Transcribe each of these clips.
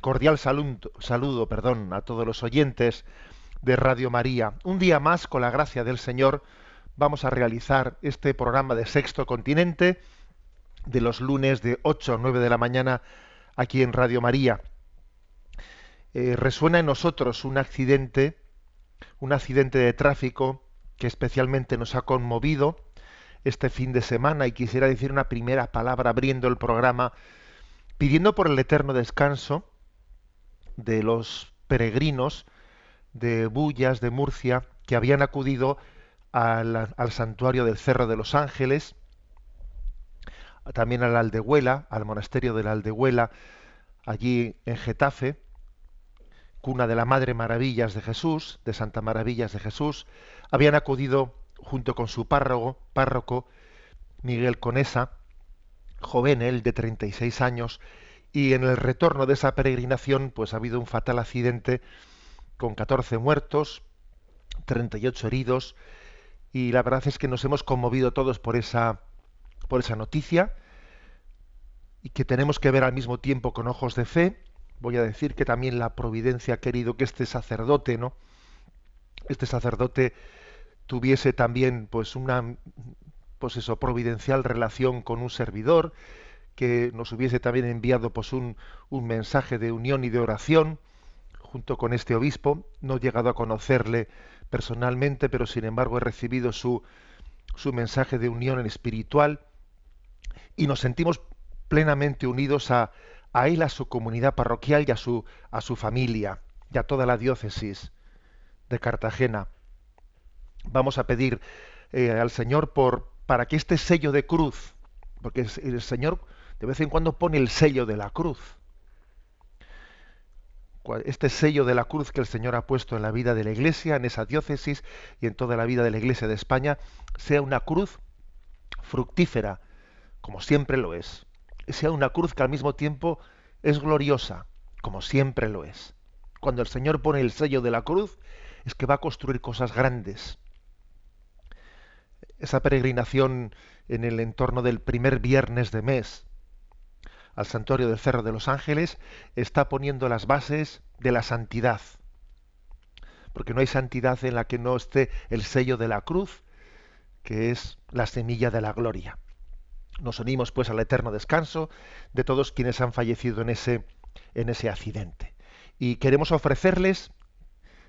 Cordial, saludo perdón, a todos los oyentes de Radio María. Un día más, con la gracia del Señor, vamos a realizar este programa de Sexto Continente de los lunes de 8 a 9 de la mañana aquí en Radio María. Eh, resuena en nosotros un accidente, un accidente de tráfico que especialmente nos ha conmovido este fin de semana y quisiera decir una primera palabra abriendo el programa pidiendo por el eterno descanso de los peregrinos de Bullas, de Murcia, que habían acudido al, santuario del Cerro de los Ángeles, también a la Aldehuela, al monasterio de la Aldehuela, allí en Getafe, cuna de la Madre Maravillas de Jesús, de Santa Maravillas de Jesús, habían acudido junto con su párroco, párroco Miguel Conesa, joven él de 36 años, y en el retorno de esa peregrinación pues ha habido un fatal accidente con 14 muertos, 38 heridos, y la verdad es que nos hemos conmovido todos por esa por esa noticia y que tenemos que ver al mismo tiempo con ojos de fe. Voy a decir que también la providencia ha querido que este sacerdote, ¿no? Este sacerdote tuviese también pues una pues eso providencial relación con un servidor que nos hubiese también enviado pues un, un mensaje de unión y de oración junto con este obispo no he llegado a conocerle personalmente pero sin embargo he recibido su su mensaje de unión en espiritual y nos sentimos plenamente unidos a, él, a su comunidad parroquial y a su, a su familia y a toda la diócesis de Cartagena. Vamos a pedir eh, al Señor por, para que este sello de cruz, porque el Señor de vez en cuando pone el sello de la cruz, este sello de la cruz que el Señor ha puesto en la vida de la Iglesia, en esa diócesis y en toda la vida de la Iglesia de España, sea una cruz fructífera, como siempre lo es. Sea una cruz que al mismo tiempo es gloriosa, como siempre lo es. Cuando el Señor pone el sello de la cruz, es que va a construir cosas grandes. Esa peregrinación en el entorno del primer viernes de mes al santuario del Cerro de los Ángeles está poniendo las bases de la santidad. Porque no hay santidad en la que no esté el sello de la cruz, que es la semilla de la gloria. Nos unimos pues al eterno descanso de todos quienes han fallecido en ese, en ese accidente. Y queremos ofrecerles,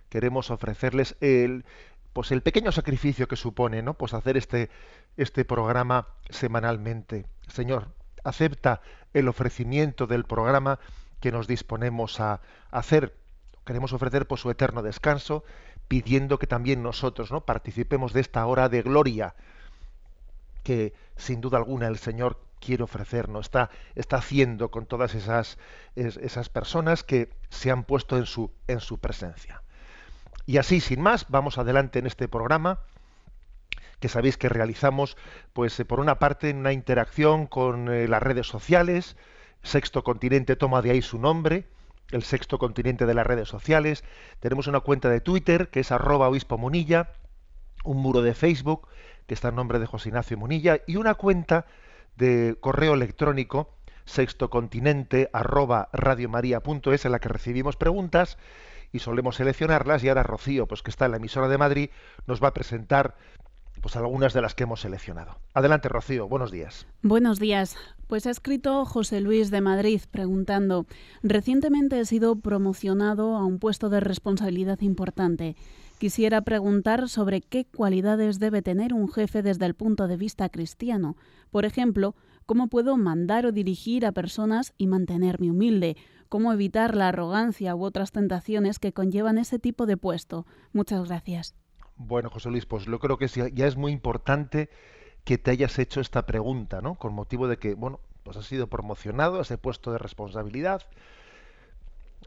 queremos ofrecerles el, pues el pequeño sacrificio que supone, ¿no? Pues hacer este, este programa semanalmente. Señor, acepta el ofrecimiento del programa que nos disponemos a hacer. Queremos ofrecer por su eterno descanso, pidiendo que también nosotros ¿no? participemos de esta hora de gloria que sin duda alguna el Señor quiere ofrecernos, está, está haciendo con todas esas, es- esas personas que se han puesto en su, en su presencia. Y así, sin más, vamos adelante en este programa que sabéis que realizamos, pues eh, por una parte en una interacción con eh, las redes sociales, Sexto Continente toma de ahí su nombre, el Sexto Continente de las redes sociales, tenemos una cuenta de Twitter que es arroba obispo munilla, un muro de Facebook que está en nombre de José Ignacio Munilla y una cuenta de correo electrónico sextocontinente arroba radiomaria.es en la que recibimos preguntas y solemos seleccionarlas y ahora Rocío, pues que está en la emisora de Madrid, nos va a presentar pues algunas de las que hemos seleccionado. Adelante, Rocío, buenos días. Buenos días. Pues ha escrito José Luis de Madrid preguntando, recientemente he sido promocionado a un puesto de responsabilidad importante. Quisiera preguntar sobre qué cualidades debe tener un jefe desde el punto de vista cristiano. Por ejemplo, cómo puedo mandar o dirigir a personas y mantenerme humilde, cómo evitar la arrogancia u otras tentaciones que conllevan ese tipo de puesto. Muchas gracias. Bueno, José Luis, pues yo creo que ya es muy importante que te hayas hecho esta pregunta, ¿no? Con motivo de que, bueno, pues has sido promocionado a ese puesto de responsabilidad.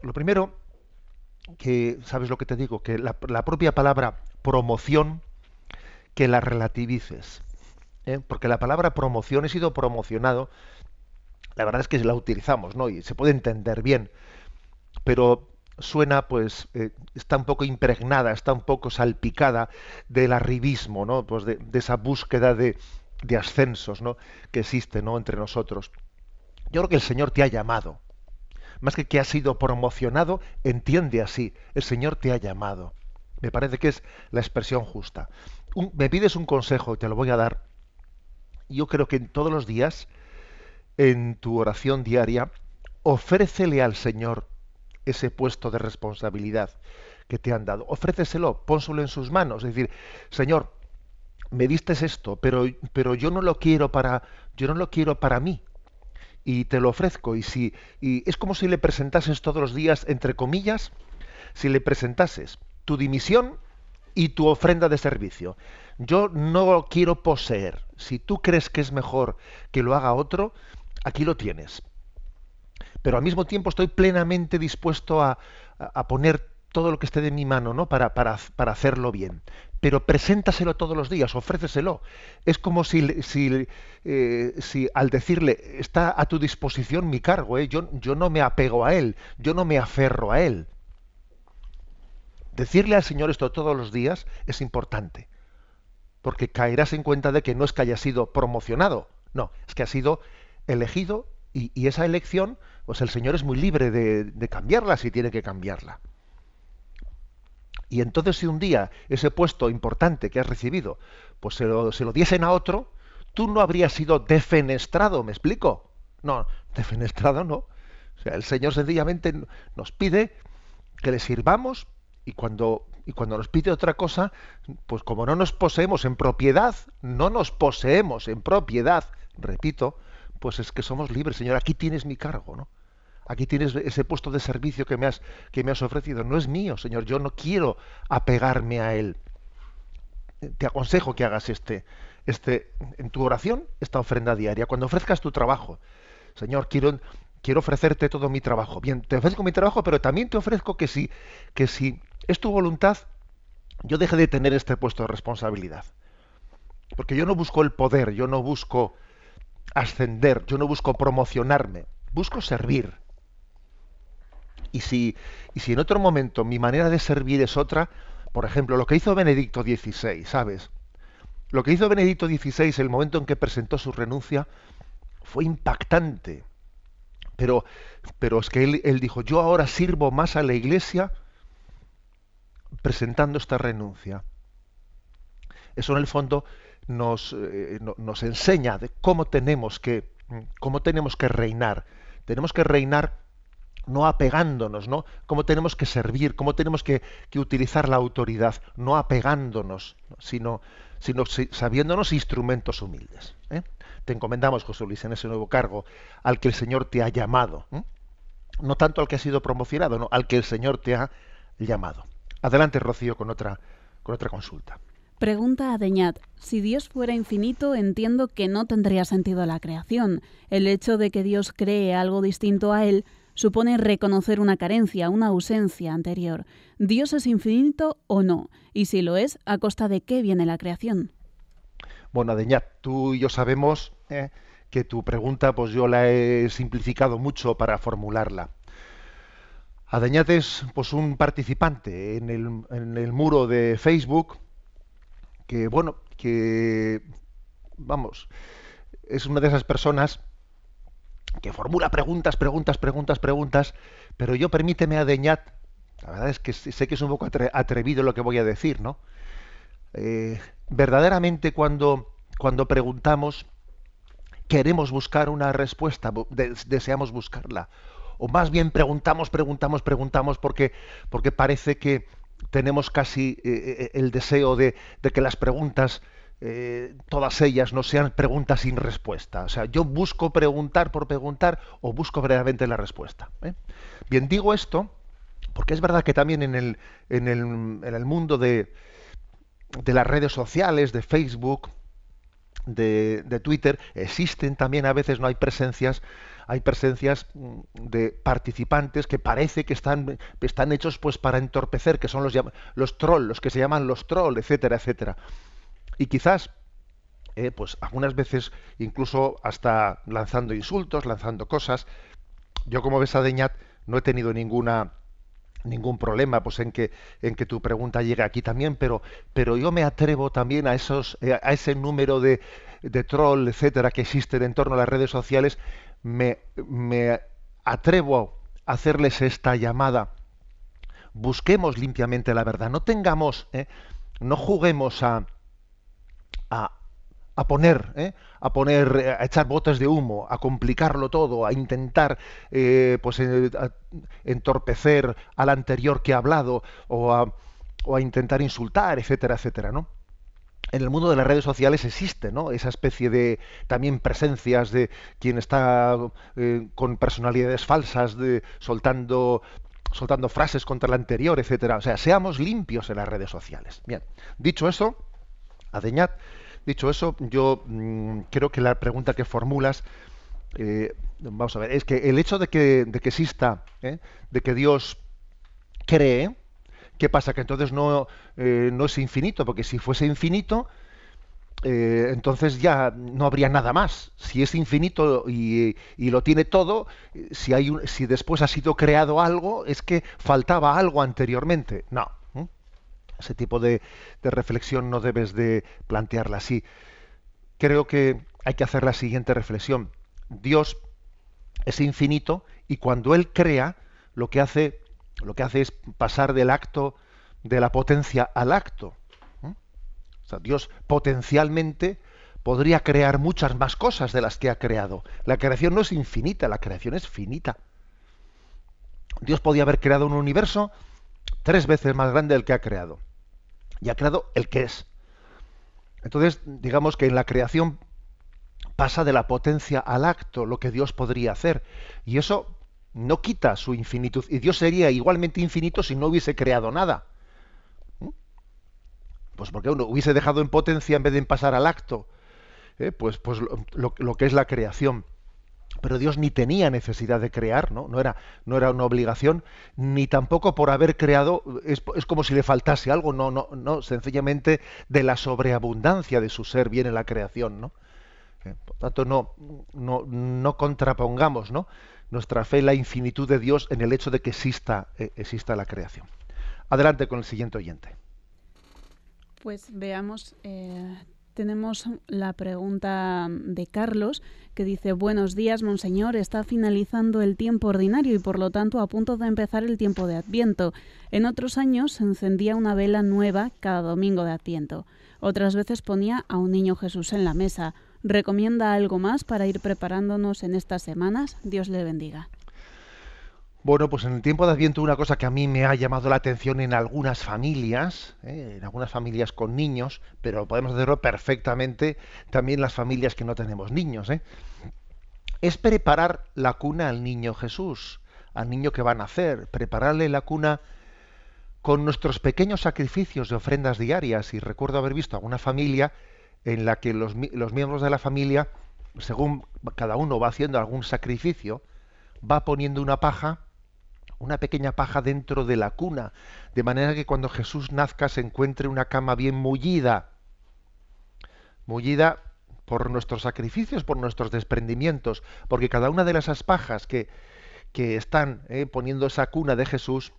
Lo primero, que, ¿sabes lo que te digo? Que la, propia palabra promoción, que la relativices. ¿eh? Porque la palabra promoción, he sido promocionado, la verdad es que la utilizamos, ¿no? Y se puede entender bien. Pero suena pues eh, está un poco impregnada, está un poco salpicada del arribismo, ¿no? Pues de, esa búsqueda de, de, ascensos, ¿no? que existe, ¿no? entre nosotros. Yo creo que el Señor te ha llamado. Más que que ha sido promocionado, entiende así, el Señor te ha llamado. Me parece que es la expresión justa. me pides un consejo te lo voy a dar. Yo creo que todos los días, en tu oración diaria, ofrécele al Señor ese puesto de responsabilidad que te han dado. Ofréceselo, pónselo en sus manos. Es decir, Señor, me diste esto, pero, pero yo no lo quiero para, yo no lo quiero para mí. Y te lo ofrezco. Y si, y es como si le presentases todos los días, entre comillas, si le presentases tu dimisión y tu ofrenda de servicio. Yo no lo quiero poseer. Si tú crees que es mejor que lo haga otro, aquí lo tienes pero al mismo tiempo estoy plenamente dispuesto a, poner todo lo que esté de mi mano ¿no? para, para, hacerlo bien. Pero preséntaselo todos los días, ofréceselo. Es como si, si, eh, si al decirle, está a tu disposición mi cargo, ¿eh? yo, yo no me apego a él, yo no me aferro a él. Decirle al Señor esto todos los días es importante, porque caerás en cuenta de que no es que haya sido promocionado, no, es que ha sido elegido y, esa elección, pues el Señor es muy libre de, cambiarla si tiene que cambiarla. Y entonces si un día ese puesto importante que has recibido, pues se lo, se lo diesen a otro, tú no habrías sido defenestrado, ¿me explico? No, defenestrado no. O sea, el Señor sencillamente nos pide que le sirvamos y cuando, y cuando nos pide otra cosa, pues como no nos poseemos en propiedad, no nos poseemos en propiedad, repito, pues es que somos libres, Señor. Aquí tienes mi cargo, ¿no? Aquí tienes ese puesto de servicio que me has, que me has ofrecido. No es mío, Señor. Yo no quiero apegarme a él. Te aconsejo que hagas este, este, en tu oración, esta ofrenda diaria. Cuando ofrezcas tu trabajo, Señor, quiero, quiero ofrecerte todo mi trabajo. Bien, te ofrezco mi trabajo, pero también te ofrezco que si, que si es tu voluntad, yo deje de tener este puesto de responsabilidad. Porque yo no busco el poder, yo no busco ascender, yo no busco promocionarme, busco servir. Y si, y si en otro momento mi manera de servir es otra, por ejemplo, lo que hizo Benedicto XVI, ¿sabes? Lo que hizo Benedicto XVI, el momento en que presentó su renuncia, fue impactante. Pero, pero es que él, él dijo, yo ahora sirvo más a la iglesia presentando esta renuncia. Eso en el fondo nos, eh, nos enseña de cómo tenemos que cómo tenemos que reinar. Tenemos que reinar no apegándonos, ¿no? Cómo tenemos que servir, cómo tenemos que, utilizar la autoridad, no apegándonos, sino, sino sabiéndonos instrumentos humildes. ¿eh? Te encomendamos, José Luis, en ese nuevo cargo al que el Señor te ha llamado. No tanto al que ha sido promocionado, no, al que el Señor te ha llamado. Adelante, Rocío, con otra, con otra consulta. Pregunta a si Dios fuera infinito, entiendo que no tendría sentido la creación. El hecho de que Dios cree algo distinto a Él supone reconocer una carencia, una ausencia anterior. ¿Dios es infinito o no? Y si lo es, ¿a costa de qué viene la creación? Bueno, Deñat, tú y yo sabemos eh, que tu pregunta pues yo la he simplificado mucho para formularla. Adeñat es pues un participante en el, en el muro de Facebook que bueno, que vamos, es una de esas personas que formula preguntas, preguntas, preguntas, preguntas, pero yo permíteme a la verdad es que sé que es un poco atrevido lo que voy a decir, ¿no? Eh, verdaderamente cuando, cuando preguntamos, queremos buscar una respuesta, deseamos buscarla. O más bien preguntamos, preguntamos, preguntamos porque, porque parece que tenemos casi eh, eh, el deseo de, que las preguntas, eh, todas ellas, no sean preguntas sin respuesta. O sea, yo busco preguntar por preguntar o busco verdaderamente la respuesta. Bien, digo esto porque es verdad que también en el, en el, en el mundo de, las redes sociales, de Facebook, de, Twitter, existen también a veces, no hay presencias, hay presencias mm, de participantes que parece que están, están hechos pues para entorpecer, que son los, los trolls, los que se llaman los trolls, etcétera, etcétera. Y quizás, eh, pues algunas veces incluso hasta lanzando insultos, lanzando cosas. Yo como ves, Adeñat, no he tenido ninguna ningún problema pues en que en que tu pregunta llegue aquí también pero pero yo me atrevo también a esos eh, a ese número de, de troll etcétera que existen en torno a las redes sociales me, me atrevo a hacerles esta llamada. Busquemos limpiamente la verdad. No tengamos eh, no juguemos a, a a poner, ¿eh? a poner, eh, a echar botes de humo, a complicarlo todo, a intentar eh, pues entorpecer al anterior que ha hablado o a, o a, intentar insultar, etcétera, etcétera, ¿no? En el mundo de las redes sociales existe, ¿no? Esa especie de también presencias de quien está con personalidades falsas, de, soltando soltando frases contra el anterior, etcétera. O sea, seamos limpios en las redes sociales. Bien, dicho eso, Adeñat Dicho eso, yo mm, creo que la pregunta que formulas, eh, vamos a ver, es que el hecho de que, exista, ¿eh? de que Dios cree, ¿qué pasa? Que entonces no, eh, no es infinito, porque si fuese infinito, entonces ya no habría nada más. Si es infinito y, y lo tiene todo, si, hay si después ha sido creado algo, es que faltaba algo anteriormente. No, ese tipo de, reflexión no debes de plantearla así. Creo que hay que hacer la siguiente reflexión. Dios es infinito y cuando Él crea, lo que hace, lo que hace es pasar del acto de la potencia al acto. Dios potencialmente podría crear muchas más cosas de las que ha creado. La creación no es infinita, la creación es finita. Dios podía haber creado un universo tres veces más grande del que ha creado. Y ha creado el que es. Entonces, digamos que en la creación pasa de la potencia al acto lo que Dios podría hacer. Y eso no quita su infinitud. Y Dios sería igualmente infinito si no hubiese creado nada. ¿Mm? Pues porque uno hubiese dejado en potencia en vez de pasar al acto. ¿eh? Pues, pues lo que es la creación pero Dios ni tenía necesidad de crear, ¿no? No era, no era una obligación, ni tampoco por haber creado es, como si le faltase algo, no, no, no, sencillamente de la sobreabundancia de su ser viene la creación, ¿no? Eh, por tanto, no, no, no contrapongamos ¿no? nuestra fe en la infinitud de Dios en el hecho de que exista, eh, exista la creación. Adelante con el siguiente oyente. Pues veamos, eh, tenemos la pregunta de Carlos que dice, buenos días, monseñor, está finalizando el tiempo ordinario y por lo tanto a punto de empezar el tiempo de Adviento. En otros años se encendía una vela nueva cada domingo de Adviento. Otras veces ponía a un niño Jesús en la mesa. ¿Recomienda algo más para ir preparándonos en estas semanas? Dios le bendiga. Bueno, pues en el tiempo de Adviento una cosa que a mí me ha llamado la atención en algunas familias, ¿eh? en algunas familias con niños, pero podemos hacerlo perfectamente también las familias que no tenemos niños, ¿eh? es preparar la cuna al niño Jesús, al niño que va a nacer, prepararle la cuna con nuestros pequeños sacrificios de ofrendas diarias. Y recuerdo haber visto alguna familia en la que los, los miembros de la familia, según cada uno va haciendo algún sacrificio, va poniendo una paja una pequeña paja dentro de la cuna, de manera que cuando Jesús nazca se encuentre una cama bien mullida, mullida por nuestros sacrificios, por nuestros desprendimientos, porque cada una de esas pajas que, que están eh, poniendo esa cuna de Jesús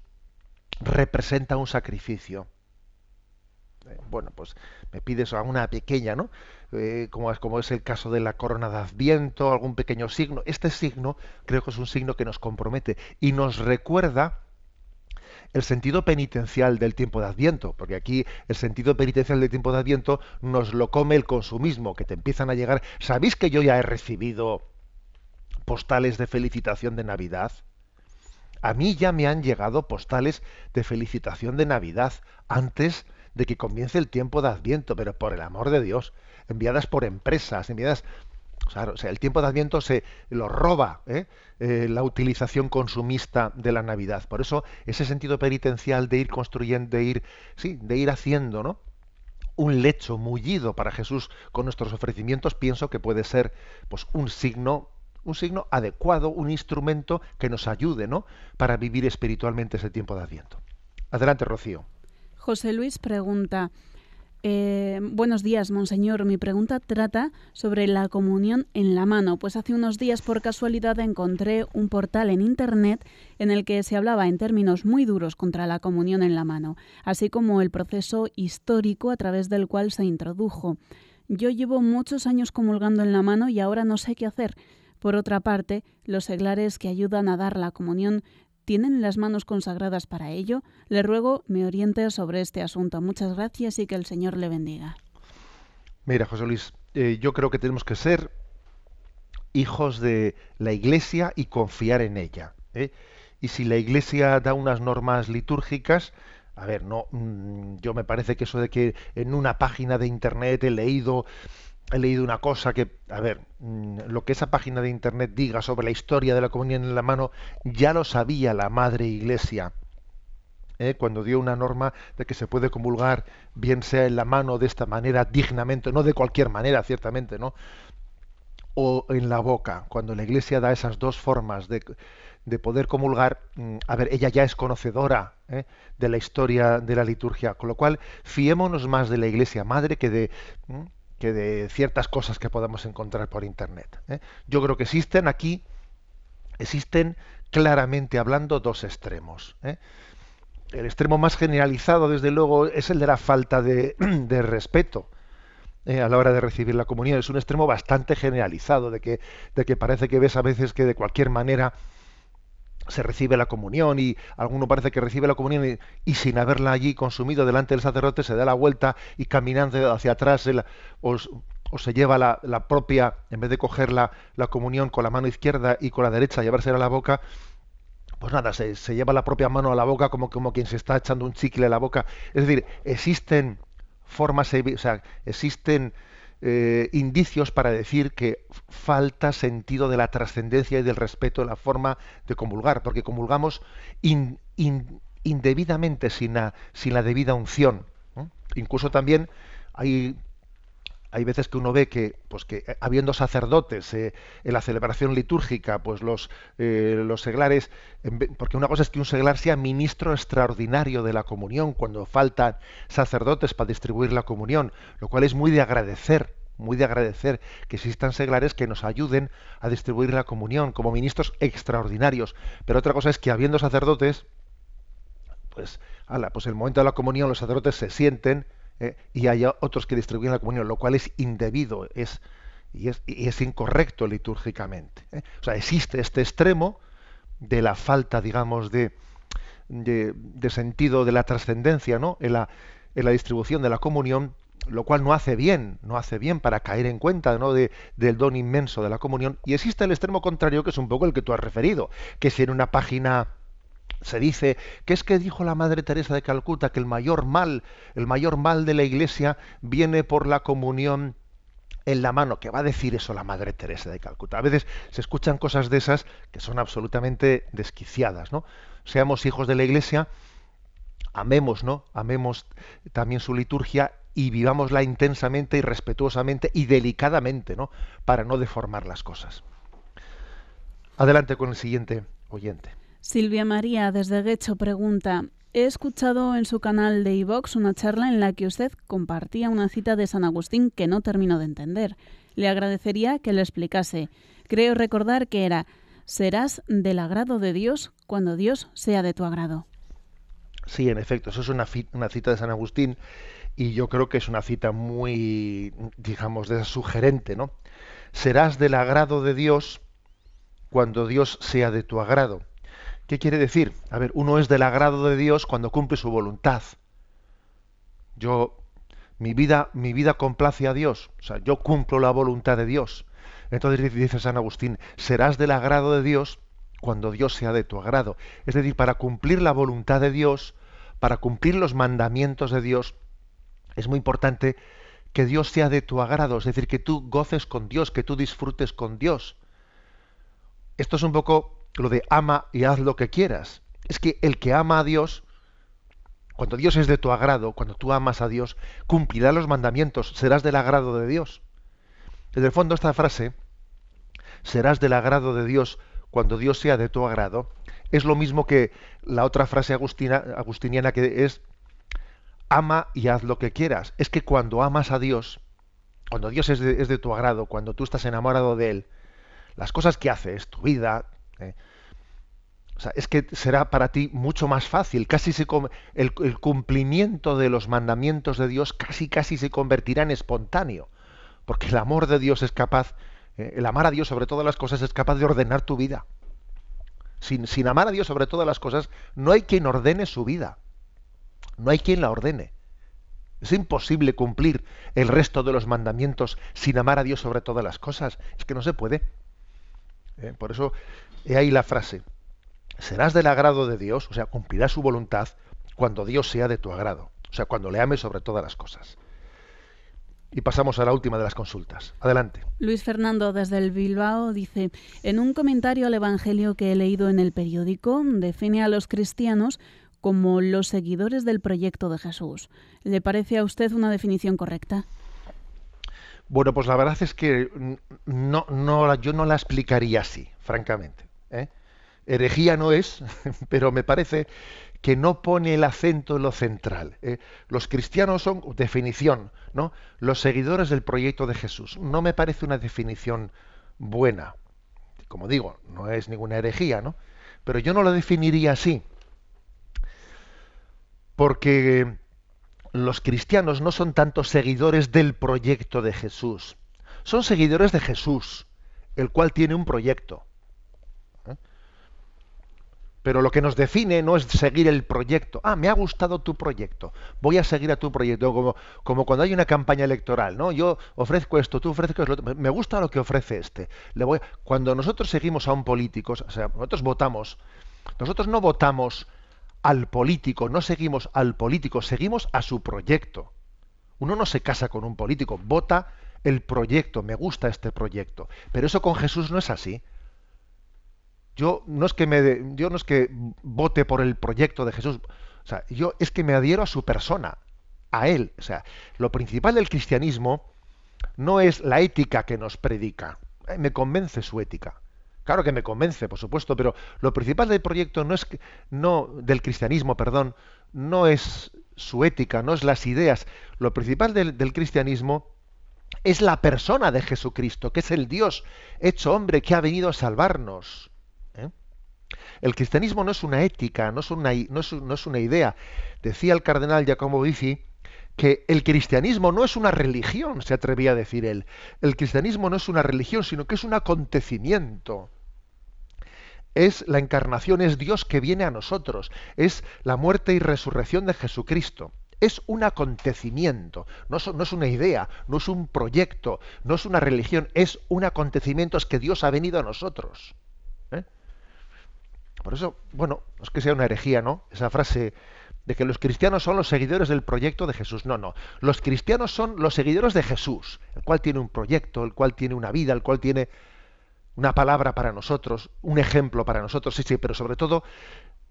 representa un sacrificio. Eh, bueno, pues me pides una pequeña, ¿no? Eh, como, como, es el caso de la corona de Adviento, algún pequeño signo. Este signo creo que es un signo que nos compromete y nos recuerda el sentido penitencial del tiempo de Adviento, porque aquí el sentido penitencial del tiempo de Adviento nos lo come el consumismo, que te empiezan a llegar. ¿Sabéis que yo ya he recibido postales de felicitación de Navidad? A mí ya me han llegado postales de felicitación de Navidad antes de que comience el tiempo de Adviento, pero por el amor de Dios, enviadas por empresas, enviadas o sea, el tiempo de Adviento se lo roba ¿eh? Eh, la utilización consumista de la Navidad. Por eso ese sentido penitencial de ir construyendo, de ir, sí, de ir haciendo, ¿no? un lecho mullido para Jesús con nuestros ofrecimientos, pienso que puede ser pues un signo un signo adecuado, un instrumento que nos ayude, ¿no? para vivir espiritualmente ese tiempo de Adviento. Adelante, Rocío. José Luis pregunta, eh, buenos días, monseñor. Mi pregunta trata sobre la comunión en la mano, pues hace unos días por casualidad encontré un portal en Internet en el que se hablaba en términos muy duros contra la comunión en la mano, así como el proceso histórico a través del cual se introdujo. Yo llevo muchos años comulgando en la mano y ahora no sé qué hacer. Por otra parte, los seglares que ayudan a dar la comunión ¿Tienen las manos consagradas para ello? Le ruego me oriente sobre este asunto. Muchas gracias y que el Señor le bendiga. Mira, José Luis, eh, yo creo que tenemos que ser hijos de la Iglesia y confiar en ella. ¿eh? Y si la Iglesia da unas normas litúrgicas, a ver, no, mm, yo me parece que eso de que en una página de internet he leído he leído una cosa que, a ver, mm, lo que esa página de internet diga sobre la historia de la comunión en la mano, ya lo sabía la Madre Iglesia. ¿eh? cuando dio una norma de que se puede comulgar, bien sea en la mano de esta manera, dignamente, no de cualquier manera, ciertamente, ¿no? O en la boca, cuando la Iglesia da esas dos formas de, de poder comulgar, mm, a ver, ella ya es conocedora ¿eh? de la historia de la liturgia, con lo cual fiémonos más de la Iglesia Madre que de, que de ciertas cosas que podemos encontrar por internet. ¿eh? Yo creo que existen aquí, existen claramente hablando dos extremos. ¿eh? El extremo más generalizado, desde luego, es el de la falta de, respeto. ¿eh? a la hora de recibir la comunión. Es un extremo bastante generalizado, de que, de que parece que ves a veces que de cualquier manera se recibe la comunión y alguno parece que recibe la comunión y, sin haberla allí consumido delante del sacerdote se da la vuelta y caminando hacia atrás o, se lleva la, propia, en vez de coger la, comunión con la mano izquierda y con la derecha llevársela a la boca, pues nada, se, lleva la propia mano a la boca como, como quien se está echando un chicle a la boca. Es decir, existen formas, o sea, existen eh, indicios para decir que falta sentido de la trascendencia y del respeto en la forma de comulgar, porque comulgamos indebidamente sin la debida unción. Incluso también hay hay veces que uno ve que, pues que eh, habiendo sacerdotes eh, en la celebración litúrgica, pues los, eh, los seglares, porque una cosa es que un seglar sea ministro extraordinario de la comunión cuando faltan sacerdotes para distribuir la comunión, lo cual es muy de agradecer, muy de agradecer que existan seglares que nos ayuden a distribuir la comunión como ministros extraordinarios. Pero otra cosa es que habiendo sacerdotes, pues, ala, pues el momento de la comunión los sacerdotes se sienten eh, y hay otros que distribuyen la comunión, lo cual es indebido es, y, es, es incorrecto litúrgicamente. ¿eh? O sea, existe este extremo de la falta, digamos, de, de, sentido de la trascendencia ¿no? en, la, en la distribución de la comunión, lo cual no hace bien, no hace bien para caer en cuenta ¿no? de, del don inmenso de la comunión. Y existe el extremo contrario, que es un poco el que tú has referido, que si en una página se dice que es que dijo la Madre Teresa de Calcuta que el mayor mal, el mayor mal de la Iglesia viene por la comunión en la mano. ¿Qué va a decir eso la Madre Teresa de Calcuta? A veces se escuchan cosas de esas que son absolutamente desquiciadas, ¿no? Seamos hijos de la Iglesia, amemos, ¿no? Amemos también su liturgia y vivámosla intensamente y respetuosamente y delicadamente, ¿no? Para no deformar las cosas. Adelante con el siguiente oyente. Silvia María desde Guecho pregunta, he escuchado en su canal de iVox una charla en la que usted compartía una cita de San Agustín que no termino de entender. Le agradecería que le explicase. Creo recordar que era, serás del agrado de Dios cuando Dios sea de tu agrado. Sí, en efecto, eso es una, una cita de San Agustín y yo creo que es una cita muy, digamos, de sugerente, ¿no? Serás del agrado de Dios cuando Dios sea de tu agrado. ¿Qué quiere decir? A ver, uno es del agrado de Dios cuando cumple su voluntad. Yo, mi vida, mi vida complace a Dios. O sea, yo cumplo la voluntad de Dios. Entonces dice San Agustín, serás del agrado de Dios cuando Dios sea de tu agrado. Es decir, para cumplir la voluntad de Dios, para cumplir los mandamientos de Dios, es muy importante que Dios sea de tu agrado, es decir, que tú goces con Dios, que tú disfrutes con Dios. Esto es un poco lo de ama y haz lo que quieras. Es que el que ama a Dios, cuando Dios es de tu agrado, cuando tú amas a Dios, cumplirá los mandamientos, serás del agrado de Dios. Desde el fondo esta frase, serás del agrado de Dios cuando Dios sea de tu agrado, es lo mismo que la otra frase agustina, agustiniana que es ama y haz lo que quieras. Es que cuando amas a Dios, cuando Dios es de, tu agrado, cuando tú estás enamorado de Él, las cosas que haces, tu vida, eh, o sea, es que será para ti mucho más fácil, casi el, cumplimiento de los mandamientos de Dios casi casi se convertirá en espontáneo, porque el amor de Dios es capaz, eh, el amar a Dios sobre todas las cosas es capaz de ordenar tu vida. Sin, sin amar a Dios sobre todas las cosas, no hay quien ordene su vida. No hay quien la ordene. Es imposible cumplir el resto de los mandamientos sin amar a Dios sobre todas las cosas. Es que no se puede. Eh, por eso, he ahí la frase. Serás del agrado de Dios, o sea, cumplirás su voluntad cuando Dios sea de tu agrado. O sea, cuando le ames sobre todas las cosas. Y pasamos a la última de las consultas. Adelante. Luis Fernando desde el Bilbao dice, en un comentario al Evangelio que he leído en el periódico, define a los cristianos como los seguidores del proyecto de Jesús. ¿Le parece a usted una definición correcta? Bueno, pues la verdad es que no, no, yo no la explicaría así, francamente. Herejía no es, pero me parece que no pone el acento en lo central. ¿eh? Los cristianos son, definición, ¿no? Los seguidores del proyecto de Jesús. No me parece una definición buena. Como digo, no es ninguna herejía, ¿no? Pero yo no lo definiría así porque los cristianos no son tanto seguidores del proyecto de Jesús, son seguidores de Jesús, el cual tiene un proyecto. Pero lo que nos define no es seguir el proyecto. Ah, me ha gustado tu proyecto. Voy a seguir a tu proyecto. Como, como cuando hay una campaña electoral, ¿no? Yo ofrezco esto, tú ofreces esto. Me gusta lo que ofrece este. Le voy... Cuando nosotros seguimos a un político, o sea, nosotros votamos, nosotros no votamos al político, no seguimos al político, seguimos a su proyecto. Uno no se casa con un político, vota el proyecto, me gusta este proyecto. Pero eso con Jesús no es así. Yo no es que me yo no es que vote por el proyecto de Jesús, o sea, yo es que me adhiero a su persona, a él, o sea, lo principal del cristianismo no es la ética que nos predica, eh, me convence su ética. Claro que me convence, por supuesto, pero lo principal del proyecto no es que, no del cristianismo, perdón, no es su ética, no es las ideas. Lo principal del, cristianismo es la persona de Jesucristo, que es el Dios hecho hombre que ha venido a salvarnos. El cristianismo no es una ética, no es una, no es, no es una idea. Decía el cardenal Giacomo Bici que el cristianismo no es una religión, se atrevía a decir él. El cristianismo no es una religión, sino que es un acontecimiento es la encarnación, es Dios que viene a nosotros, es la muerte y resurrección de Jesucristo. Es un acontecimiento, no, es una idea, no es un proyecto, no es una religión, es un acontecimiento, es que Dios ha venido a nosotros. Por eso, bueno, no es que sea una herejía, ¿no? Esa frase de que los cristianos son los seguidores del proyecto de Jesús. No, no. Los cristianos son los seguidores de Jesús, el cual tiene un proyecto, el cual tiene una vida, el cual tiene una palabra para nosotros, un ejemplo para nosotros, sí, sí, pero sobre todo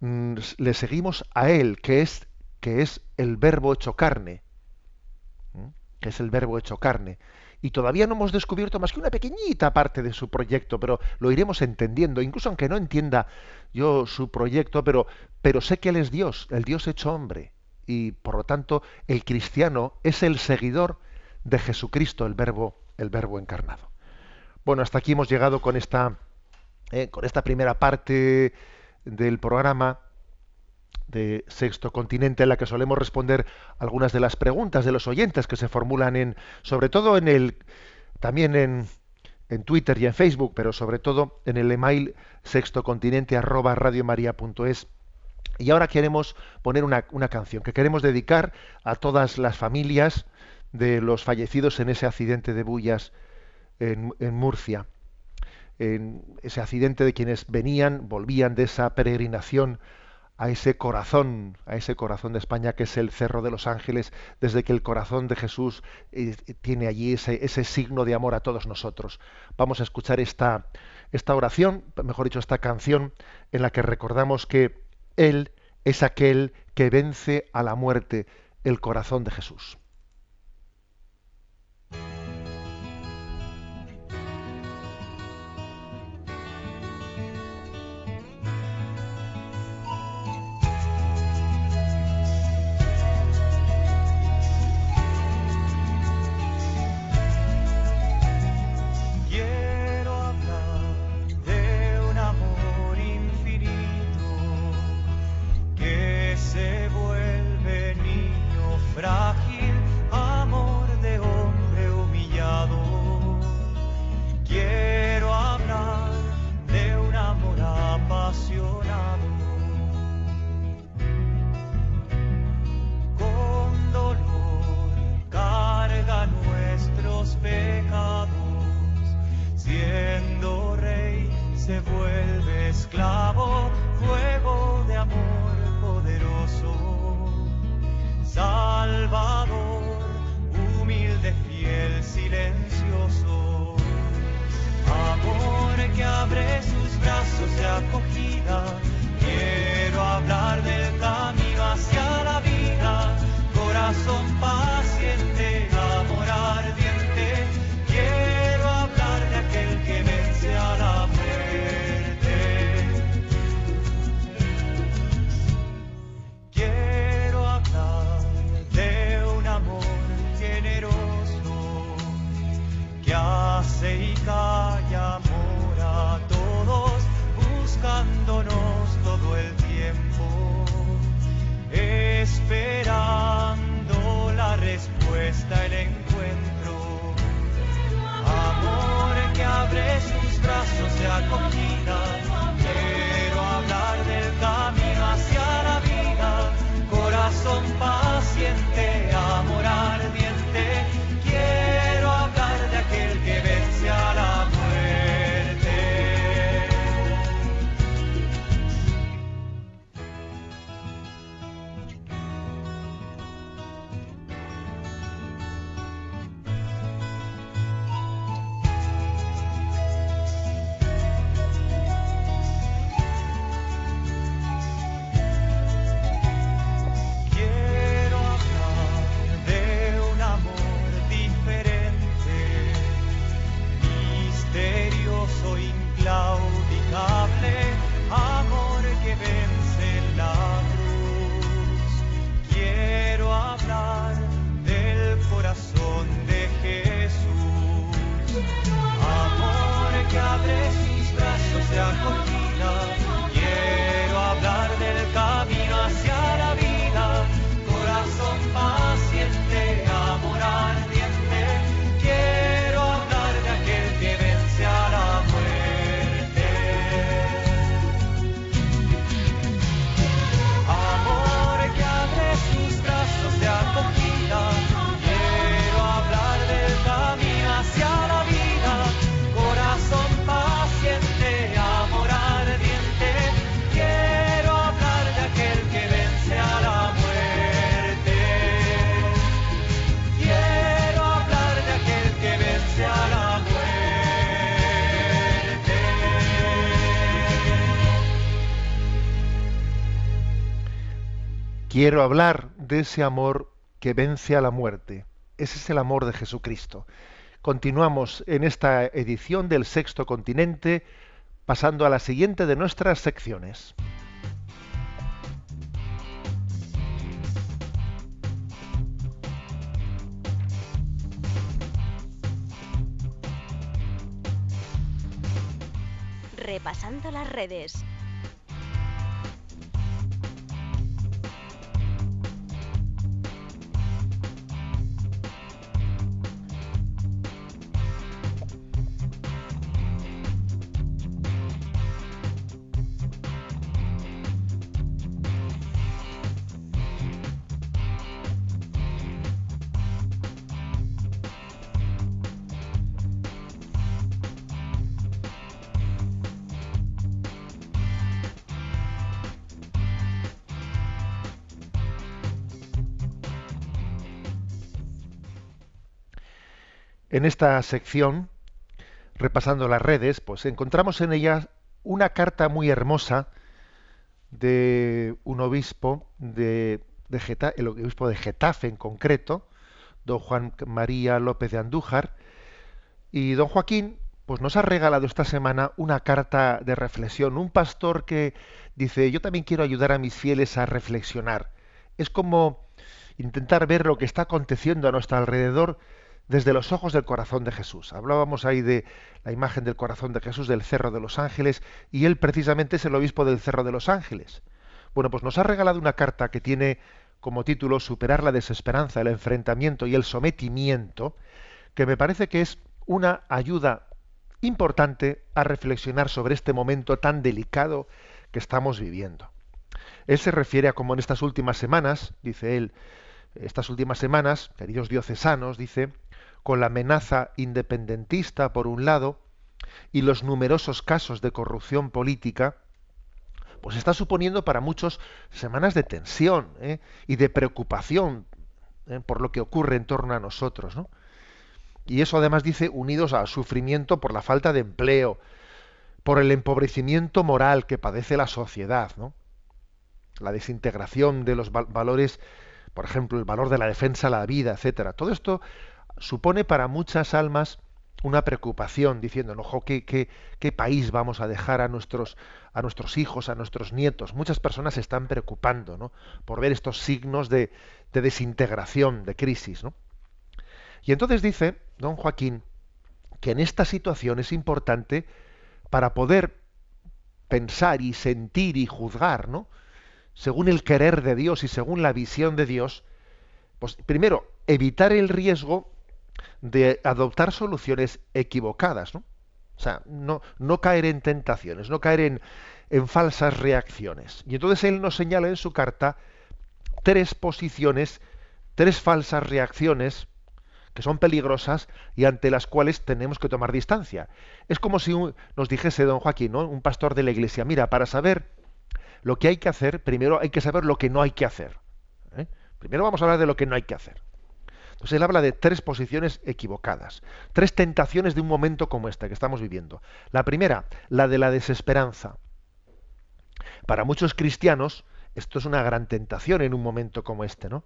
mm, le seguimos a Él, que es, que es el verbo hecho carne, que es el verbo hecho carne. Y todavía no hemos descubierto más que una pequeñita parte de su proyecto, pero lo iremos entendiendo, incluso aunque no entienda yo su proyecto, pero, pero sé que Él es Dios, el Dios hecho hombre. Y por lo tanto, el cristiano es el seguidor de Jesucristo, el verbo, el verbo encarnado. Bueno, hasta aquí hemos llegado con esta, eh, con esta primera parte del programa de Sexto Continente en la que solemos responder algunas de las preguntas de los oyentes que se formulan en, sobre todo en el, también en, en Twitter y en Facebook, pero sobre todo en el email sextocontinente arroba radiomaria.es. Y ahora queremos poner una, canción que queremos dedicar a todas las familias de los fallecidos en ese accidente de bullas en, en Murcia. En ese accidente de quienes venían, volvían de esa peregrinación a ese corazón, a ese corazón de España que es el Cerro de los Ángeles, desde que el corazón de Jesús eh, tiene allí ese, ese, signo de amor a todos nosotros. Vamos a escuchar esta, esta oración, mejor dicho, esta canción, en la que recordamos que Él es aquel que vence a la muerte, el corazón de Jesús. Quiero hablar de ese amor que vence a la muerte. Ese es el amor de Jesucristo. Continuamos en esta edición del Sexto Continente, pasando a la siguiente de nuestras secciones. Repasando las redes. En esta sección, repasando las redes, pues encontramos en ella una carta muy hermosa de un obispo de, de el obispo de Getafe en concreto, don Juan María López de Andújar, y don Joaquín pues nos ha regalado esta semana una carta de reflexión, un pastor que dice, yo también quiero ayudar a mis fieles a reflexionar. Es como intentar ver lo que está aconteciendo a nuestro alrededor desde los ojos del corazón de Jesús. Hablábamos ahí de la imagen del corazón de Jesús del Cerro de los Ángeles y él precisamente es el obispo del Cerro de los Ángeles. Bueno, pues nos ha regalado una carta que tiene como título Superar la desesperanza, el enfrentamiento y el sometimiento, que me parece que es una ayuda importante a reflexionar sobre este momento tan delicado que estamos viviendo. Él se refiere a cómo en estas últimas semanas, dice él, estas últimas semanas, queridos diocesanos, dice, con la amenaza independentista por un lado y los numerosos casos de corrupción política, pues está suponiendo para muchos semanas de tensión ¿eh? y de preocupación ¿eh? por lo que ocurre en torno a nosotros. ¿no? Y eso además dice unidos al sufrimiento por la falta de empleo, por el empobrecimiento moral que padece la sociedad, ¿no? la desintegración de los valores, por ejemplo, el valor de la defensa a la vida, etcétera. Todo esto supone para muchas almas una preocupación, diciendo, ojo, ¿qué, qué, qué país vamos a dejar a nuestros, a nuestros hijos, a nuestros nietos? Muchas personas se están preocupando ¿no? por ver estos signos de, de desintegración, de crisis. ¿no? Y entonces dice don Joaquín que en esta situación es importante para poder pensar y sentir y juzgar, ¿no? Según el querer de Dios y según la visión de Dios, pues primero evitar el riesgo de adoptar soluciones equivocadas, ¿no? O sea, no, no caer en tentaciones, no caer en, en falsas reacciones. Y entonces él nos señala en su carta tres posiciones, tres falsas reacciones que son peligrosas y ante las cuales tenemos que tomar distancia. Es como si nos dijese don Joaquín, ¿no? un pastor de la iglesia, mira, para saber lo que hay que hacer, primero hay que saber lo que no hay que hacer. ¿eh? Primero vamos a hablar de lo que no hay que hacer. Entonces él habla de tres posiciones equivocadas, tres tentaciones de un momento como este que estamos viviendo. La primera, la de la desesperanza. Para muchos cristianos, esto es una gran tentación en un momento como este, ¿no?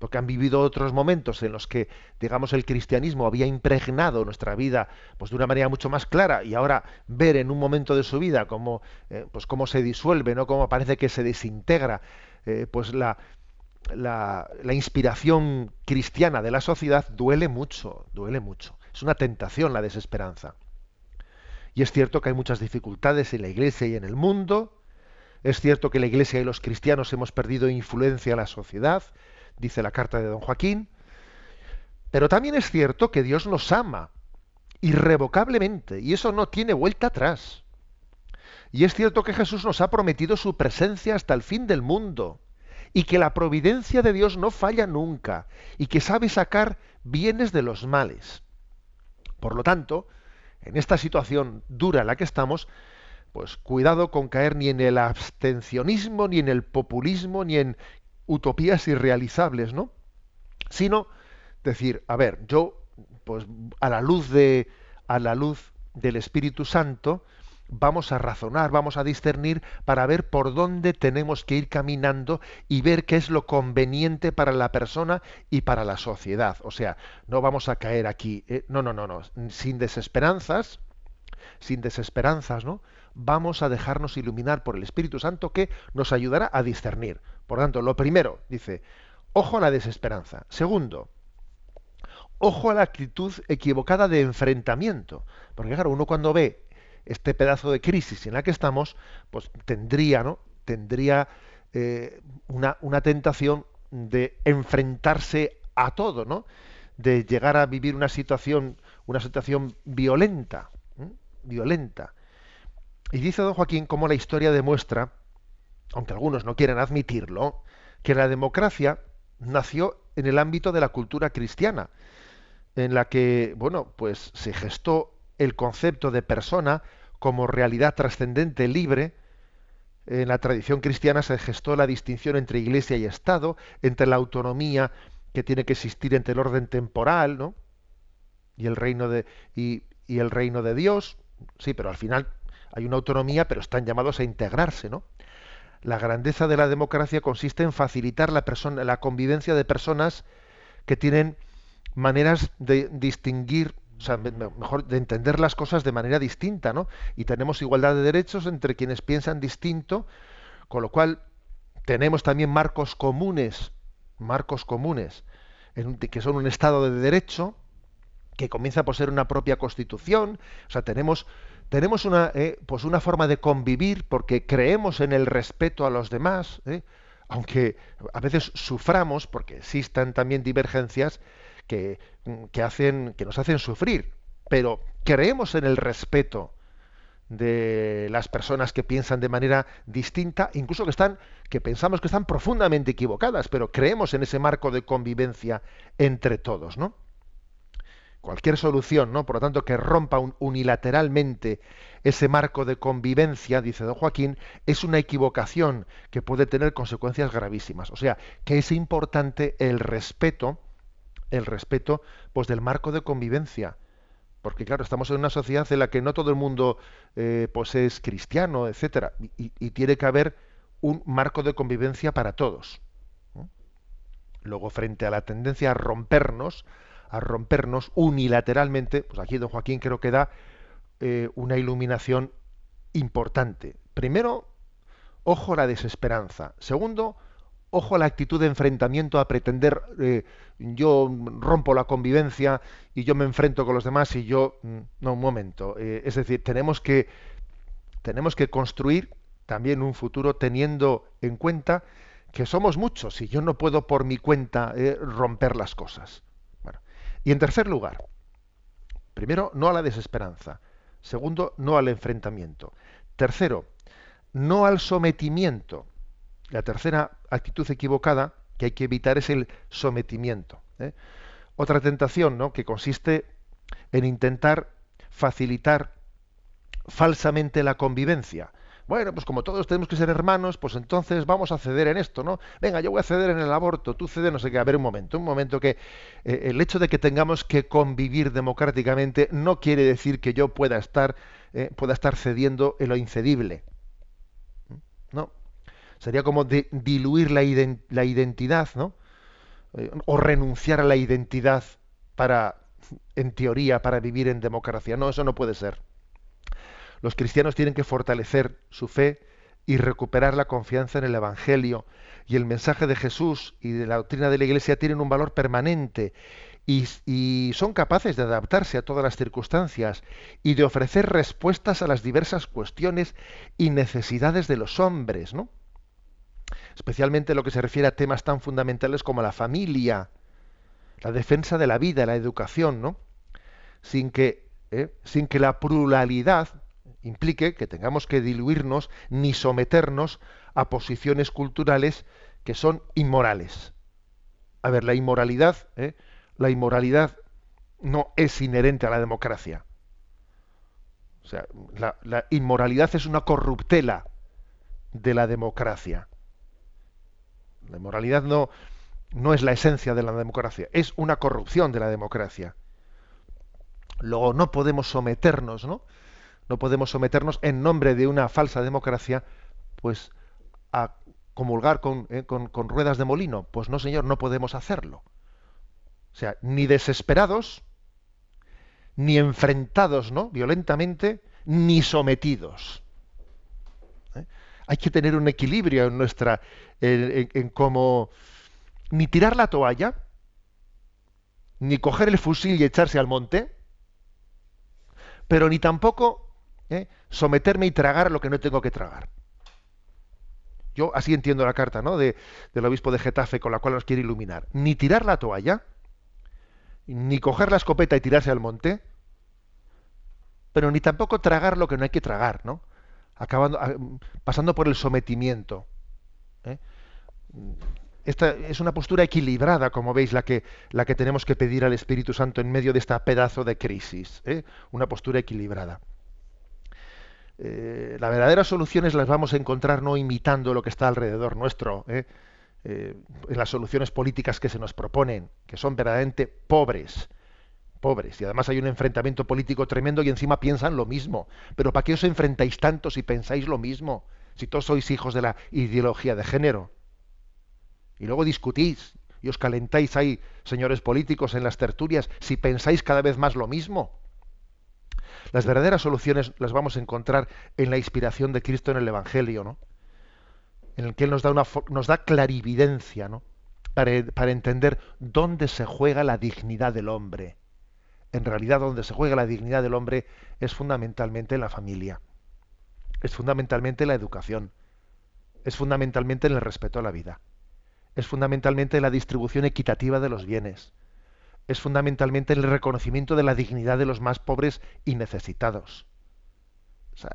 porque han vivido otros momentos en los que, digamos, el cristianismo había impregnado nuestra vida pues, de una manera mucho más clara y ahora ver en un momento de su vida cómo, eh, pues, cómo se disuelve, ¿no? cómo parece que se desintegra eh, pues la, la, inspiración cristiana de la sociedad, duele mucho, duele mucho. Es una tentación la desesperanza. Y es cierto que hay muchas dificultades en la iglesia y en el mundo, es cierto que la iglesia y los cristianos hemos perdido influencia en la sociedad, dice la carta de don Joaquín, pero también es cierto que Dios nos ama irrevocablemente y eso no tiene vuelta atrás. Y es cierto que Jesús nos ha prometido su presencia hasta el fin del mundo y que la providencia de Dios no falla nunca y que sabe sacar bienes de los males. Por lo tanto, en esta situación dura en la que estamos, pues cuidado con caer ni en el abstencionismo, ni en el populismo, ni en utopías irrealizables, ¿no? Sino decir, a ver, yo, pues a la luz de, a la luz del Espíritu Santo, vamos a razonar, vamos a discernir para ver por dónde tenemos que ir caminando y ver qué es lo conveniente para la persona y para la sociedad. O sea, no vamos a caer aquí, eh, no, no, no, no, sin desesperanzas, sin desesperanzas, ¿no? Vamos a dejarnos iluminar por el Espíritu Santo que nos ayudará a discernir. Por tanto, lo primero, dice, ojo a la desesperanza. Segundo, ojo a la actitud equivocada de enfrentamiento. Porque claro, uno cuando ve este pedazo de crisis en la que estamos, pues tendría, ¿no? Tendría eh, una, una, tentación de enfrentarse a todo, ¿no? De llegar a vivir una situación, una situación violenta, violenta. Y dice don Joaquín cómo la historia demuestra aunque algunos no quieren admitirlo, que la democracia nació en el ámbito de la cultura cristiana, en la que, bueno, pues se gestó el concepto de persona como realidad trascendente libre. En la tradición cristiana se gestó la distinción entre iglesia y Estado, entre la autonomía que tiene que existir entre el orden temporal, ¿no? y el reino de y, el reino de Dios, sí, pero al final hay una autonomía, pero están llamados a integrarse, ¿no? La grandeza de la democracia consiste en facilitar la, persona, la convivencia de personas que tienen maneras de distinguir, o sea, mejor de entender las cosas de manera distinta, ¿no? Y tenemos igualdad de derechos entre quienes piensan distinto, con lo cual tenemos también marcos comunes, marcos comunes, que son un Estado de derecho, que comienza por ser una propia constitución, o sea, tenemos, tenemos una, eh, pues una forma de convivir porque creemos en el respeto a los demás, ¿eh? aunque a veces suframos porque existan también divergencias que, hacen, que nos hacen sufrir, pero creemos en el respeto de las personas que piensan de manera distinta, incluso que están, que pensamos que están profundamente equivocadas, pero creemos en ese marco de convivencia entre todos, ¿no? cualquier solución, ¿no? Por lo tanto, que rompa unilateralmente ese marco de convivencia, dice don Joaquín, es una equivocación que puede tener consecuencias gravísimas. O sea, que es importante el respeto, el respeto, pues del marco de convivencia. Porque claro, estamos en una sociedad en la que no todo el mundo eh, pues es cristiano, etcétera, y, tiene que haber un marco de convivencia para todos. Luego, frente a la tendencia a rompernos, a rompernos unilateralmente, pues aquí don Joaquín creo que da eh, una iluminación importante. Primero, ojo a la desesperanza. Segundo, ojo a la actitud de enfrentamiento a pretender eh, yo rompo la convivencia y yo me enfrento con los demás y yo mm, no un momento eh, es decir tenemos que tenemos que construir también un futuro teniendo en cuenta que somos muchos y yo no puedo por mi cuenta romper las cosas y en tercer lugar, primero, no a la desesperanza. Segundo, no al enfrentamiento. Tercero, no al sometimiento. La tercera actitud equivocada que hay que evitar es el sometimiento. ¿eh? Otra tentación ¿no? que consiste en intentar facilitar falsamente la convivencia bueno, pues como todos tenemos que ser hermanos, pues entonces vamos a ceder en esto, ¿no? Venga, yo voy a ceder en el aborto, tú cede no sé qué. A ver, un momento, un momento que eh, el hecho de que tengamos que convivir democráticamente no quiere decir que yo pueda estar, eh, pueda estar cediendo en lo incedible. Sería como diluir la, la identidad, ¿no? Eh, o renunciar a la identidad para, en teoría, para vivir en democracia. No, eso no puede ser. Los cristianos tienen que fortalecer su fe y recuperar la confianza en el Evangelio. Y el mensaje de Jesús y de la doctrina de la Iglesia tienen un valor permanente y, son capaces de adaptarse a todas las circunstancias y de ofrecer respuestas a las diversas cuestiones y necesidades de los hombres, ¿no? Especialmente lo que se refiere a temas tan fundamentales como la familia, la defensa de la vida, la educación, ¿no? Sin que, ¿eh? sin que la pluralidad implique que tengamos que diluirnos ni someternos a posiciones culturales que son inmorales. A ver, la inmoralidad, ¿eh? la inmoralidad no es inherente a la democracia. O sea, la, la inmoralidad es una corruptela de la democracia. La inmoralidad no, no es la esencia de la democracia, es una corrupción de la democracia. Luego no podemos someternos, ¿no? no podemos someternos en nombre de una falsa democracia, pues a comulgar eh, con, ruedas de molino. Pues no, señor, no podemos hacerlo. O sea, ni desesperados, ni enfrentados, ¿no? Violentamente, ni sometidos. Hay que tener un equilibrio en nuestra, en, en cómo ni tirar la toalla, ni coger el fusil y echarse al monte, pero ni tampoco ¿eh? someterme y tragar lo que no tengo que tragar. Yo así entiendo la carta ¿no? de, del obispo de Getafe con la cual nos quiere iluminar. Ni tirar la toalla, ni coger la escopeta y tirarse al monte, pero ni tampoco tragar lo que no hay que tragar, ¿no? Acabando, pasando por el sometimiento. ¿eh? Esta es una postura equilibrada, como veis, la que, la que tenemos que pedir al Espíritu Santo en medio de esta pedazo de crisis. ¿eh? Una postura equilibrada. Eh, las verdaderas soluciones las vamos a encontrar no imitando lo que está alrededor nuestro, ¿eh? Eh, en las soluciones políticas que se nos proponen, que son verdaderamente pobres, pobres. Y además hay un enfrentamiento político tremendo y encima piensan lo mismo. Pero ¿para qué os enfrentáis tanto si pensáis lo mismo? Si todos sois hijos de la ideología de género. Y luego discutís y os calentáis ahí, señores políticos, en las tertulias, si pensáis cada vez más lo mismo. Las verdaderas soluciones las vamos a encontrar en la inspiración de Cristo en el Evangelio, ¿no? En el que Él nos da, una, nos da clarividencia, ¿no? Para, para entender dónde se juega la dignidad del hombre. En realidad, donde se juega la dignidad del hombre es fundamentalmente en la familia. Es fundamentalmente en la educación. Es fundamentalmente en el respeto a la vida. Es fundamentalmente en la distribución equitativa de los bienes es fundamentalmente el reconocimiento de la dignidad de los más pobres y necesitados.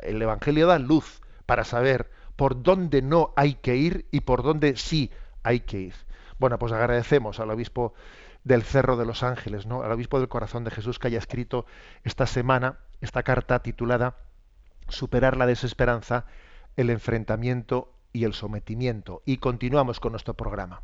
el Evangelio da luz para saber por dónde no hay que ir y por dónde sí hay que ir. Bueno, pues agradecemos al obispo del Cerro de los Ángeles, ¿no? al obispo del Corazón de Jesús que haya escrito esta semana esta carta titulada Superar la desesperanza, el enfrentamiento y el sometimiento. Y continuamos con nuestro programa.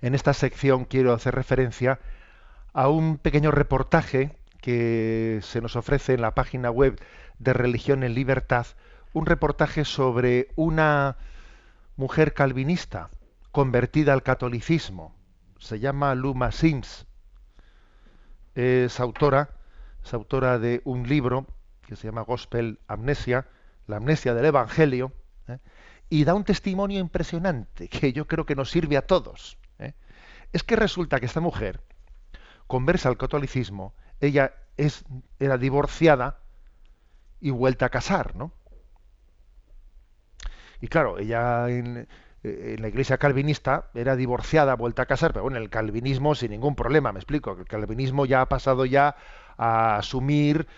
En esta sección quiero hacer referencia a un pequeño reportaje que se nos ofrece en la página web de Religión en Libertad, un reportaje sobre una mujer calvinista convertida al catolicismo. Se llama Luma Sims. Es autora, es autora de un libro que se llama Gospel Amnesia, la amnesia del Evangelio, ¿eh? y da un testimonio impresionante que yo creo que nos sirve a todos. Es que resulta que esta mujer conversa al catolicismo, ella es, era divorciada y vuelta a casar, ¿no? Y claro, ella en, la iglesia calvinista era divorciada, vuelta a casar, pero bueno, el calvinismo sin ningún problema, me explico, el calvinismo ya ha pasado ya a asumir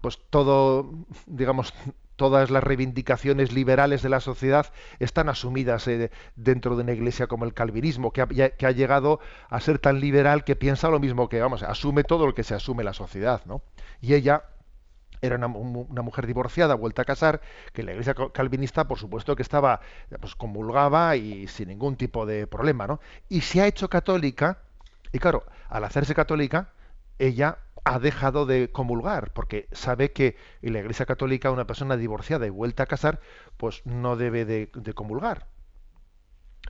pues todo, digamos, todas las reivindicaciones liberales de la sociedad están asumidas eh, dentro de una iglesia como el calvinismo, que ha, llegado a ser tan liberal que piensa lo mismo que, vamos, asume todo lo que se asume la sociedad, ¿no? Y ella era una, mujer divorciada, vuelta a casar, que la iglesia calvinista, por supuesto, que estaba, pues comulgaba y sin ningún tipo de problema, ¿no? Y se ha hecho católica, y claro, al hacerse católica, ella ha dejado de comulgar, porque sabe que en la Iglesia Católica una persona divorciada y vuelta a casar, pues no debe de, comulgar.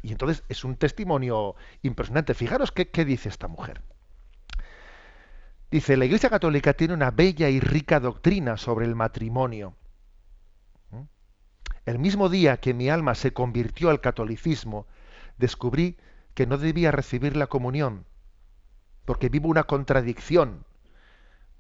Y entonces es un testimonio impresionante. Fijaros qué, qué dice esta mujer. Dice, la Iglesia Católica tiene una bella y rica doctrina sobre el matrimonio. ¿Mm? El mismo día que mi alma se convirtió al catolicismo, descubrí que no debía recibir la comunión, porque vivo una contradicción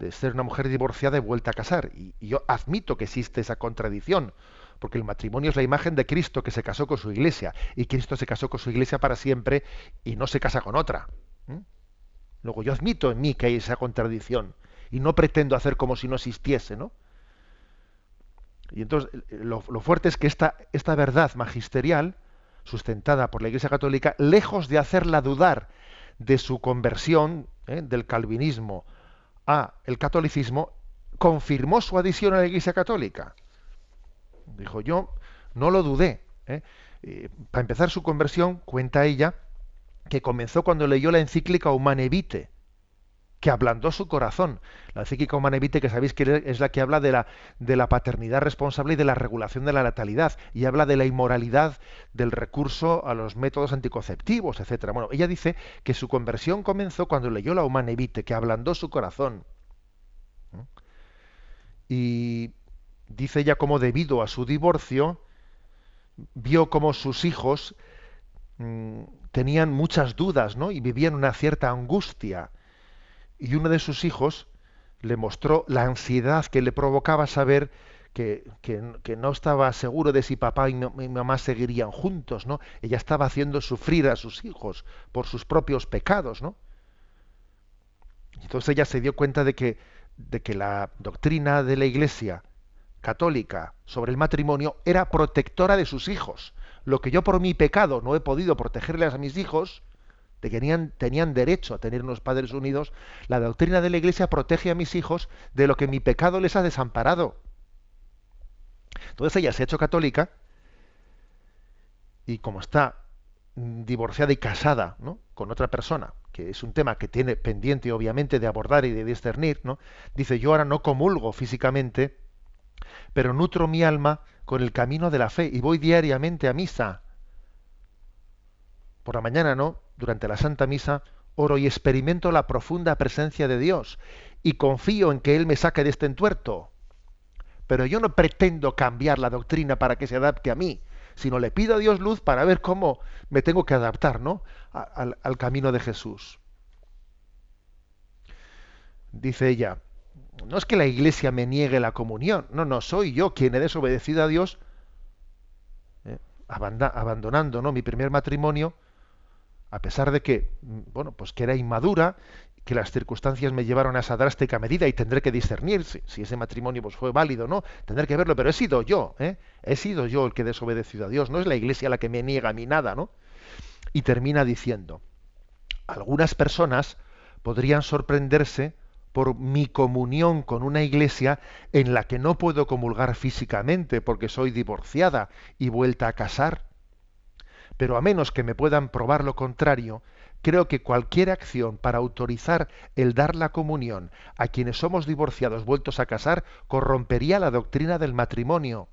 de ser una mujer divorciada y vuelta a casar. Y, yo admito que existe esa contradicción, porque el matrimonio es la imagen de Cristo que se casó con su iglesia, y Cristo se casó con su iglesia para siempre y no se casa con otra. Luego yo admito en mí que hay esa contradicción, y no pretendo hacer como si no existiese, ¿no? Y entonces lo, fuerte es que esta, esta verdad magisterial, sustentada por la Iglesia Católica, lejos de hacerla dudar de su conversión ¿eh? del calvinismo a el catolicismo, confirmó su adhesión a la Iglesia Católica. Dijo, yo no lo dudé. ¿eh? para empezar su conversión, cuenta ella, que comenzó cuando leyó la encíclica Humane Vitae, que ablandó su corazón. La psíquica humanevite, que sabéis que es la que habla de la, de la paternidad responsable y de la regulación de la natalidad, y habla de la inmoralidad del recurso a los métodos anticonceptivos, etcétera. Bueno, ella dice que su conversión comenzó cuando leyó la humanevite, que ablandó su corazón. Y dice ella como debido a su divorcio, vio como sus hijos mm, tenían muchas dudas, ¿no? Y vivían una cierta angustia. Y uno de sus hijos le mostró la ansiedad que le provocaba saber que, no estaba seguro de si papá y, mamá seguirían juntos, ¿no? Ella estaba haciendo sufrir a sus hijos por sus propios pecados, ¿no? Entonces ella se dio cuenta de que, de que la doctrina de la Iglesia católica sobre el matrimonio era protectora de sus hijos. Lo que yo por mi pecado no he podido protegerles a mis hijos, tenían, tenían derecho a tener unos padres unidos, la doctrina de la Iglesia protege a mis hijos de lo que mi pecado les ha desamparado. Entonces ella se ha hecho católica y como está divorciada y casada ¿no? con otra persona, que es un tema que tiene pendiente obviamente de abordar y de discernir, ¿no? dice yo ahora no comulgo físicamente, pero nutro mi alma con el camino de la fe y voy diariamente a misa. Por la mañana, ¿no? Durante la Santa Misa oro y experimento la profunda presencia de Dios y confío en que Él me saque de este entuerto. Pero yo no pretendo cambiar la doctrina para que se adapte a mí, sino le pido a Dios luz para ver cómo me tengo que adaptar, ¿no? al, al camino de Jesús. Dice ella, no es que la iglesia me niegue la comunión, no, no, soy yo quien he desobedecido a Dios, eh, abandonando ¿no? mi primer matrimonio, a pesar de que, bueno, pues que era inmadura, que las circunstancias me llevaron a esa drástica medida y tendré que discernir si, ese matrimonio pues, fue válido o no, tendré que verlo, pero he sido yo, ¿eh? he sido yo el que he desobedecido a Dios, no es la iglesia la que me niega a mí nada, ¿no? Y termina diciendo, algunas personas podrían sorprenderse por mi comunión con una iglesia en la que no puedo comulgar físicamente porque soy divorciada y vuelta a casar. Pero a menos que me puedan probar lo contrario, creo que cualquier acción para autorizar el dar la comunión a quienes somos divorciados vueltos a casar corrompería la doctrina del matrimonio,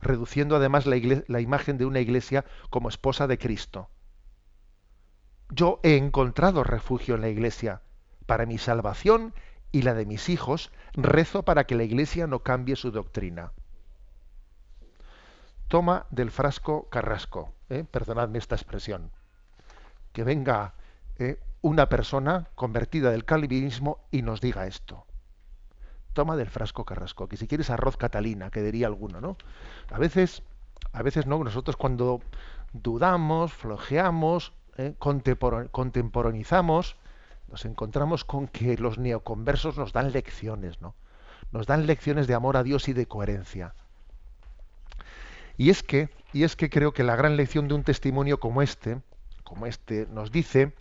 reduciendo además la, la imagen de una iglesia como esposa de Cristo. Yo he encontrado refugio en la iglesia, para mi salvación y la de mis hijos, rezo para que la Iglesia no cambie su doctrina. Toma del frasco carrasco, ¿eh? perdonadme esta expresión. Que venga ¿eh? una persona convertida del calvinismo y nos diga esto. Toma del frasco carrasco, que si quieres arroz catalina, que diría alguno, ¿no? A veces, a veces no, nosotros cuando dudamos, flojeamos, ¿eh? contemporanizamos, nos encontramos con que los neoconversos nos dan lecciones, ¿no? Nos dan lecciones de amor a Dios y de coherencia. Y es que, y es que creo que la gran lección de un testimonio como este, como este, nos dice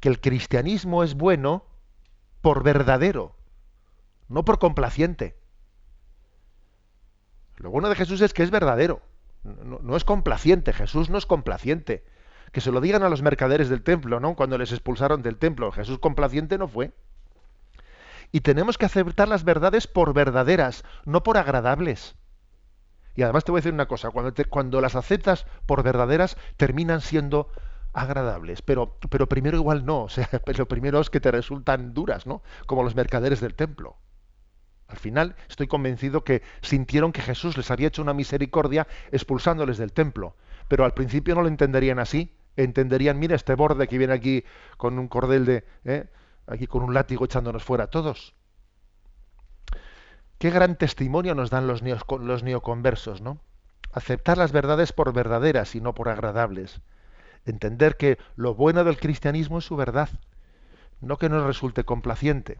que el cristianismo es bueno por verdadero, no por complaciente. Lo bueno de Jesús es que es verdadero, no es complaciente, Jesús no es complaciente que se lo digan a los mercaderes del templo, ¿no? Cuando les expulsaron del templo. Jesús complaciente no fue. Y tenemos que aceptar las verdades por verdaderas, no por agradables. Y además te voy a decir una cosa, cuando, cuando las aceptas por verdaderas, terminan siendo agradables, pero, pero primero igual no, o sea, lo primero es que te resultan duras, ¿no? Como los mercaderes del templo. Al final estoy convencido que sintieron que Jesús les había hecho una misericordia expulsándoles del templo, pero al principio no lo entenderían así, entenderían, mira este borde que viene aquí con un cordel de, ¿eh? aquí con un látigo echándonos fuera todos. Qué gran testimonio nos dan los, neoconversos, ¿no? Aceptar las verdades por verdaderas y no por agradables. Entender que lo bueno del cristianismo es su verdad, no que nos resulte complaciente.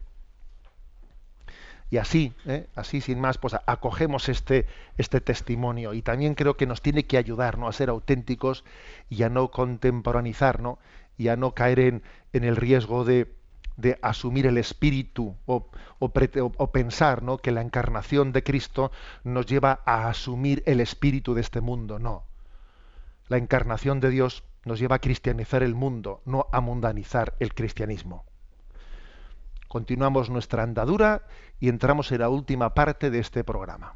Y así, ¿eh? así sin más, pues acogemos este, este testimonio y también creo que nos tiene que ayudar ¿no? a ser auténticos y a no contemporanizar ¿no? y a no caer en, en el riesgo de, de, asumir el espíritu o, o, pensar ¿no? que la encarnación de Cristo nos lleva a asumir el espíritu de este mundo. No. La encarnación de Dios nos lleva a cristianizar el mundo, no a mundanizar el cristianismo. continuamos nuestra andadura y entramos en la última parte de este programa.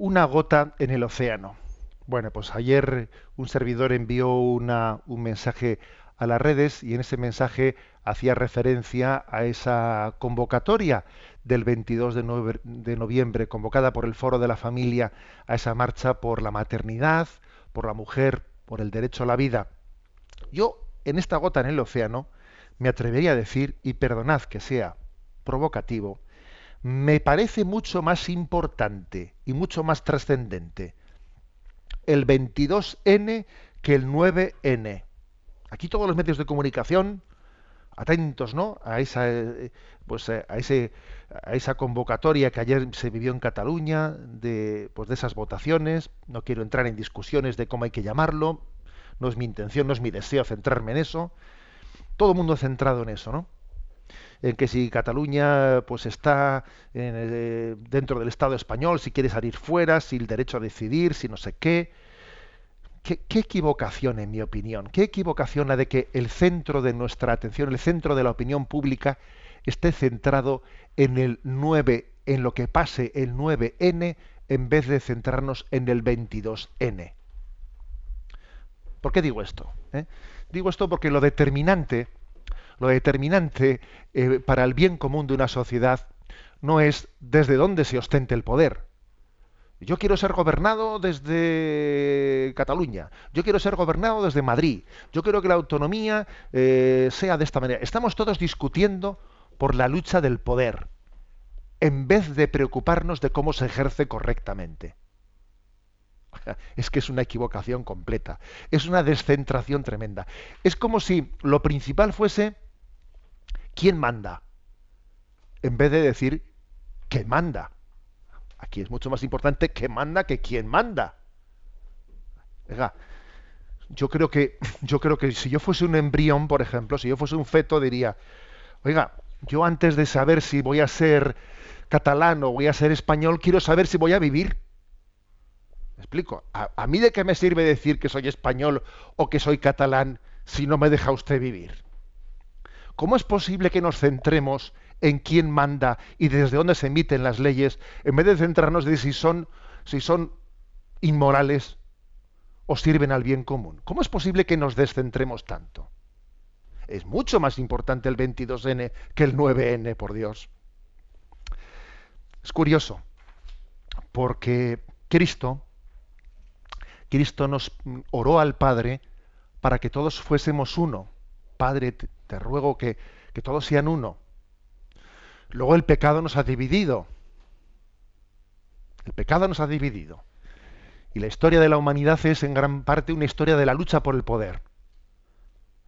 Una gota en el océano. Bueno, pues ayer un servidor envió una, un mensaje a las redes y en ese mensaje hacía referencia a esa convocatoria del 22 de, de, noviembre, convocada por el Foro de la Familia a esa marcha por la maternidad, por la mujer, por el derecho a la vida. Yo, en esta gota en el océano, me atrevería a decir, y perdonad que sea provocativo, me parece mucho más importante y mucho más trascendente el 22N que el 9N. Aquí todos los medios de comunicación atentos, ¿no? A esa eh, pues eh, a ese a esa convocatoria que ayer se vivió en Cataluña de pues de esas votaciones, no quiero entrar en discusiones de cómo hay que llamarlo, no es mi intención, no es mi deseo centrarme en eso. Todo el mundo centrado en eso, ¿no? En que si Cataluña pues está eh, dentro del Estado español, si quiere salir fuera, si el derecho a decidir, si no sé qué. qué. equivocación, en mi opinión, qué equivocación la de que el centro de nuestra atención, el centro de la opinión pública, esté centrado en el 9, en lo que pase el 9N, en vez de centrarnos en el 22N. ¿Por qué digo esto? Eh? Digo esto porque lo determinante lo determinante eh, para el bien común de una sociedad no es desde dónde se ostente el poder. Yo quiero ser gobernado desde Cataluña, yo quiero ser gobernado desde Madrid, yo quiero que la autonomía eh, sea de esta manera. Estamos todos discutiendo por la lucha del poder, en vez de preocuparnos de cómo se ejerce correctamente. Es que es una equivocación completa, es una descentración tremenda. Es como si lo principal fuese quién manda, en vez de decir que manda. Aquí es mucho más importante que manda que quién manda. Oiga, yo creo que yo creo que si yo fuese un embrión, por ejemplo, si yo fuese un feto, diría, oiga, yo antes de saber si voy a ser catalán o voy a ser español, quiero saber si voy a vivir. ¿Me explico? ¿A, ¿A, mí de qué me sirve decir que soy español o que soy catalán si no me deja usted vivir? ¿Cómo es posible que nos centremos en quién manda y desde dónde se emiten las leyes, en vez de centrarnos en si son, si son inmorales o sirven al bien común? ¿Cómo es posible que nos descentremos tanto? Es mucho más importante el 22N que el 9N, por Dios. Es curioso, porque Cristo, Cristo nos oró al Padre para que todos fuésemos uno. Padre, te ruego que, que todos sean uno. Luego el pecado nos ha dividido. El pecado nos ha dividido. Y la historia de la humanidad es en gran parte una historia de la lucha por el poder.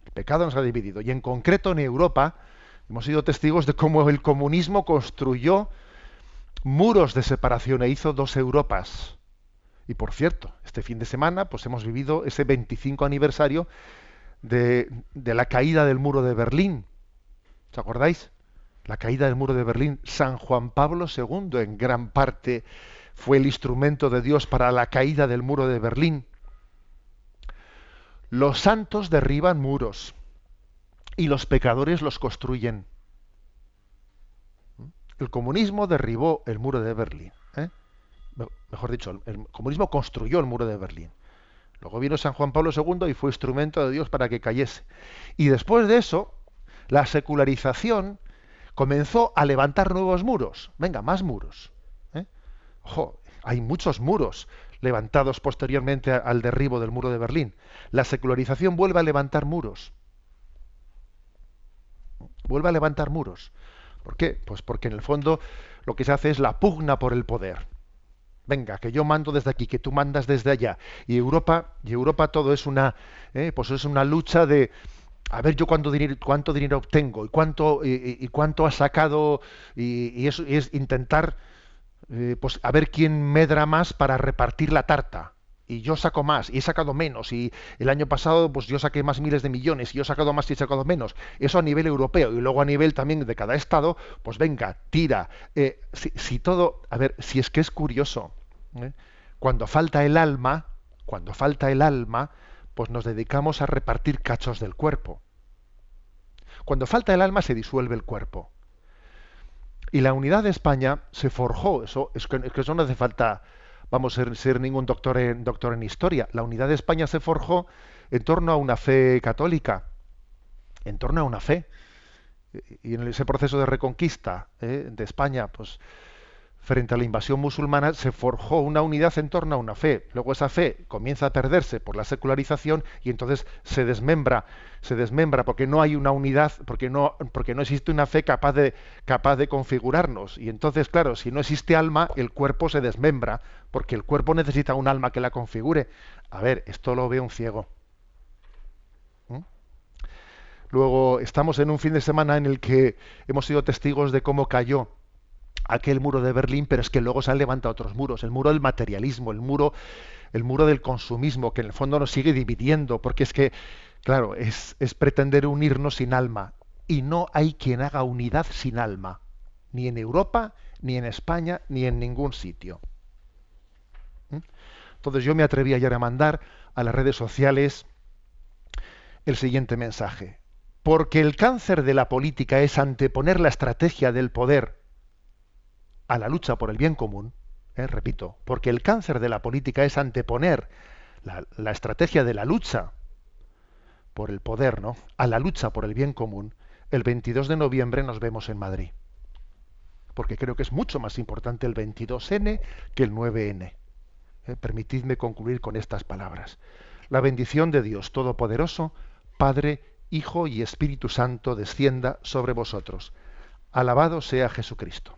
El pecado nos ha dividido. Y en concreto en Europa hemos sido testigos de cómo el comunismo construyó muros de separación e hizo dos Europas. Y por cierto, este fin de semana pues hemos vivido ese 25 aniversario de, la caída del muro de Berlín. ¿Os acordáis? La caída del muro de Berlín. San Juan Pablo II en gran parte fue el instrumento de Dios para la caída del muro de Berlín. Los santos derriban muros y los pecadores los construyen. El comunismo derribó el muro de Berlín. ¿eh? Mejor dicho, el comunismo construyó el muro de Berlín. Luego vino San Juan Pablo II y fue instrumento de Dios para que cayese. Y después de eso, la secularización comenzó a levantar nuevos muros. Venga, más muros. ¿eh? Ojo, hay muchos muros levantados posteriormente al derribo del muro de Berlín. La secularización vuelve a levantar muros. vuelve a levantar muros. ¿Por qué? Pues porque en el fondo lo que se hace es la pugna por el poder. Venga, que yo mando desde aquí, que tú mandas desde allá. Y Europa, y Europa todo es una, eh, pues es una lucha de, a ver yo cuánto dinero, cuánto dinero obtengo y cuánto, y, cuánto ha sacado, y, eso es intentar, eh, pues a ver quién medra más para repartir la tarta y yo saco más y he sacado menos y el año pasado pues yo saqué más miles de millones y yo he sacado más y he sacado menos. Eso a nivel europeo y luego a nivel también de cada estado pues venga tira. Eh, si, todo a ver si es que es curioso ¿eh? cuando falta el alma cuando falta el alma pues nos dedicamos a repartir cachos del cuerpo. Cuando falta el alma se disuelve el cuerpo. Y la unidad de España se forjó eso es es que eso no hace falta vamos a ser, ningún doctor en, doctor en historia. La unidad de España se forjó en torno a una fe católica, en torno a una fe. Y en ese proceso de reconquista ¿eh? de España, pues frente a la invasión musulmana se forjó una unidad en torno a una fe. Luego esa fe comienza a perderse por la secularización y entonces se desmembra, se desmembra porque no hay una unidad, porque no, porque no existe una fe capaz de, capaz de configurarnos. Y entonces, claro, si no existe alma, el cuerpo se desmembra, porque el cuerpo necesita un alma que la configure. A ver, esto lo ve un ciego. ¿Mm? Luego estamos en un fin de semana en el que hemos sido testigos de cómo cayó aquel muro de Berlín, pero es que luego se han levantado otros muros, el muro del materialismo, el muro, el muro del consumismo, que en el fondo nos sigue dividiendo, porque es que, claro, es, pretender unirnos sin alma, y no hay quien haga unidad sin alma, ni en Europa, ni en España, ni en ningún sitio. ¿Mm? Entonces yo me atreví ayer a mandar a las redes sociales el siguiente mensaje. Porque el cáncer de la política es anteponer la estrategia del poder a la lucha por el bien común, eh, repito, porque el cáncer de la política es anteponer la, estrategia de la lucha por el poder, ¿no? A la lucha por el bien común. El 22 de noviembre nos vemos en Madrid. Porque creo que es mucho más importante el 22N que el 9N. Eh, permitidme concluir con estas palabras. La bendición de Dios Todopoderoso, Padre, Hijo y Espíritu Santo, descienda sobre vosotros. Alabado sea Jesucristo.